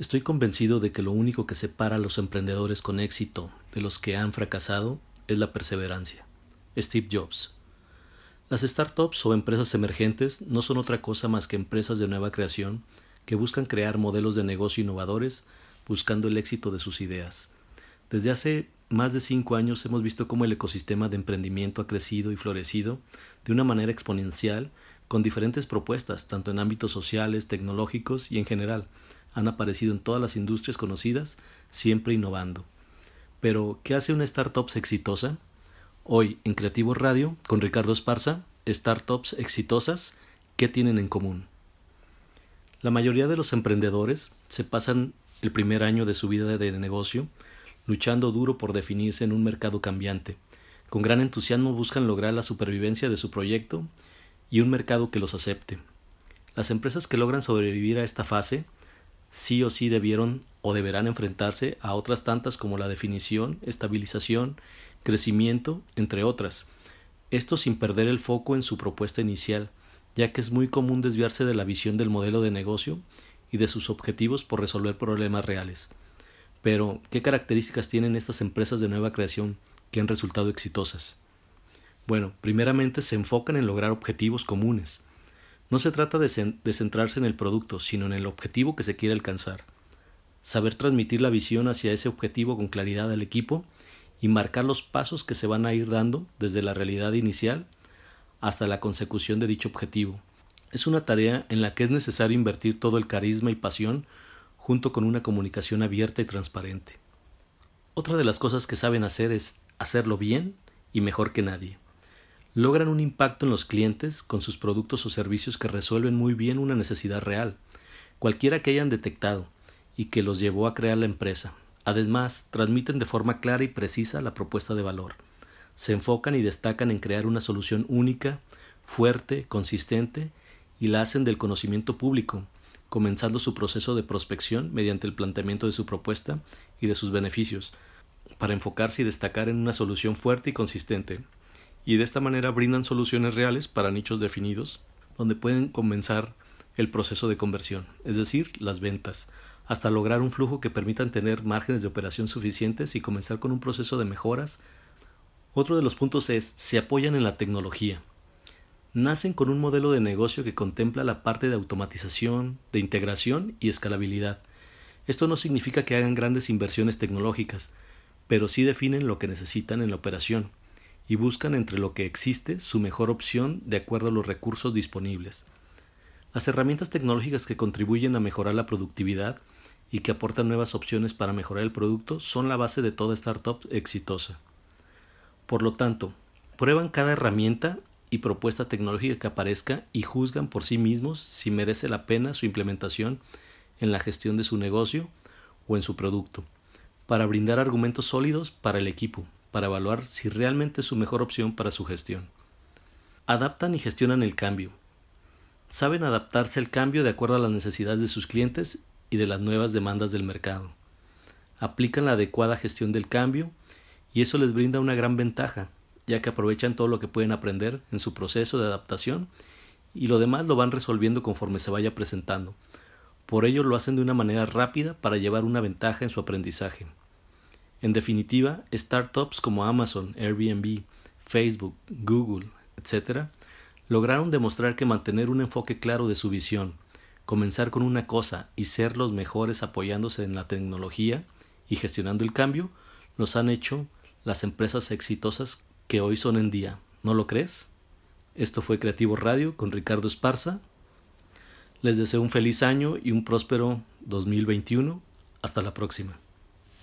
Estoy convencido de que lo único que separa a los emprendedores con éxito de los que han fracasado es la perseverancia. Steve Jobs. Las startups o empresas emergentes no son otra cosa más que empresas de nueva creación que buscan crear modelos de negocio innovadores buscando el éxito de sus ideas. Desde hace más de cinco años hemos visto cómo el ecosistema de emprendimiento ha crecido y florecido de una manera exponencial con diferentes propuestas, tanto en ámbitos sociales, tecnológicos y en general, han aparecido en todas las industrias conocidas, siempre innovando. Pero, ¿qué hace una startup exitosa? Hoy, en Creativo Radio, con Ricardo Esparza, startups exitosas, ¿qué tienen en común? La mayoría de los emprendedores se pasan el primer año de su vida de negocio luchando duro por definirse en un mercado cambiante. Con gran entusiasmo buscan lograr la supervivencia de su proyecto y un mercado que los acepte. Las empresas que logran sobrevivir a esta fase sí o sí debieron o deberán enfrentarse a otras tantas como la definición, estabilización, crecimiento, entre otras. Esto sin perder el foco en su propuesta inicial, ya que es muy común desviarse de la visión del modelo de negocio y de sus objetivos por resolver problemas reales. Pero, ¿qué características tienen estas empresas de nueva creación que han resultado exitosas? Bueno, primeramente se enfocan en lograr objetivos comunes. No se trata de, centrarse en el producto, sino en el objetivo que se quiere alcanzar. Saber transmitir la visión hacia ese objetivo con claridad al equipo y marcar los pasos que se van a ir dando desde la realidad inicial hasta la consecución de dicho objetivo. Es una tarea en la que es necesario invertir todo el carisma y pasión junto con una comunicación abierta y transparente. Otra de las cosas que saben hacer es hacerlo bien y mejor que nadie logran un impacto en los clientes con sus productos o servicios que resuelven muy bien una necesidad real, cualquiera que hayan detectado, y que los llevó a crear la empresa. Además, transmiten de forma clara y precisa la propuesta de valor. Se enfocan y destacan en crear una solución única, fuerte, consistente, y la hacen del conocimiento público, comenzando su proceso de prospección mediante el planteamiento de su propuesta y de sus beneficios, para enfocarse y destacar en una solución fuerte y consistente, y de esta manera brindan soluciones reales para nichos definidos, donde pueden comenzar el proceso de conversión, es decir, las ventas, hasta lograr un flujo que permitan tener márgenes de operación suficientes y comenzar con un proceso de mejoras. Otro de los puntos es se apoyan en la tecnología. Nacen con un modelo de negocio que contempla la parte de automatización, de integración y escalabilidad. Esto no significa que hagan grandes inversiones tecnológicas, pero sí definen lo que necesitan en la operación y buscan entre lo que existe su mejor opción de acuerdo a los recursos disponibles. Las herramientas tecnológicas que contribuyen a mejorar la productividad y que aportan nuevas opciones para mejorar el producto son la base de toda startup exitosa. Por lo tanto, prueban cada herramienta y propuesta tecnológica que aparezca y juzgan por sí mismos si merece la pena su implementación en la gestión de su negocio o en su producto, para brindar argumentos sólidos para el equipo, para evaluar si realmente es su mejor opción para su gestión. Adaptan y gestionan el cambio. Saben adaptarse al cambio de acuerdo a las necesidades de sus clientes y de las nuevas demandas del mercado. Aplican la adecuada gestión del cambio y eso les brinda una gran ventaja, ya que aprovechan todo lo que pueden aprender en su proceso de adaptación y lo demás lo van resolviendo conforme se vaya presentando. Por ello lo hacen de una manera rápida para llevar una ventaja en su aprendizaje. En definitiva, startups como Amazon, Airbnb, Facebook, Google, etc., lograron demostrar que mantener un enfoque claro de su visión, comenzar con una cosa y ser los mejores apoyándose en la tecnología y gestionando el cambio, los han hecho las empresas exitosas que hoy son en día. ¿No lo crees? Esto fue Creativo Radio con Ricardo Esparza. Les deseo un feliz año y un próspero 2021. Hasta la próxima.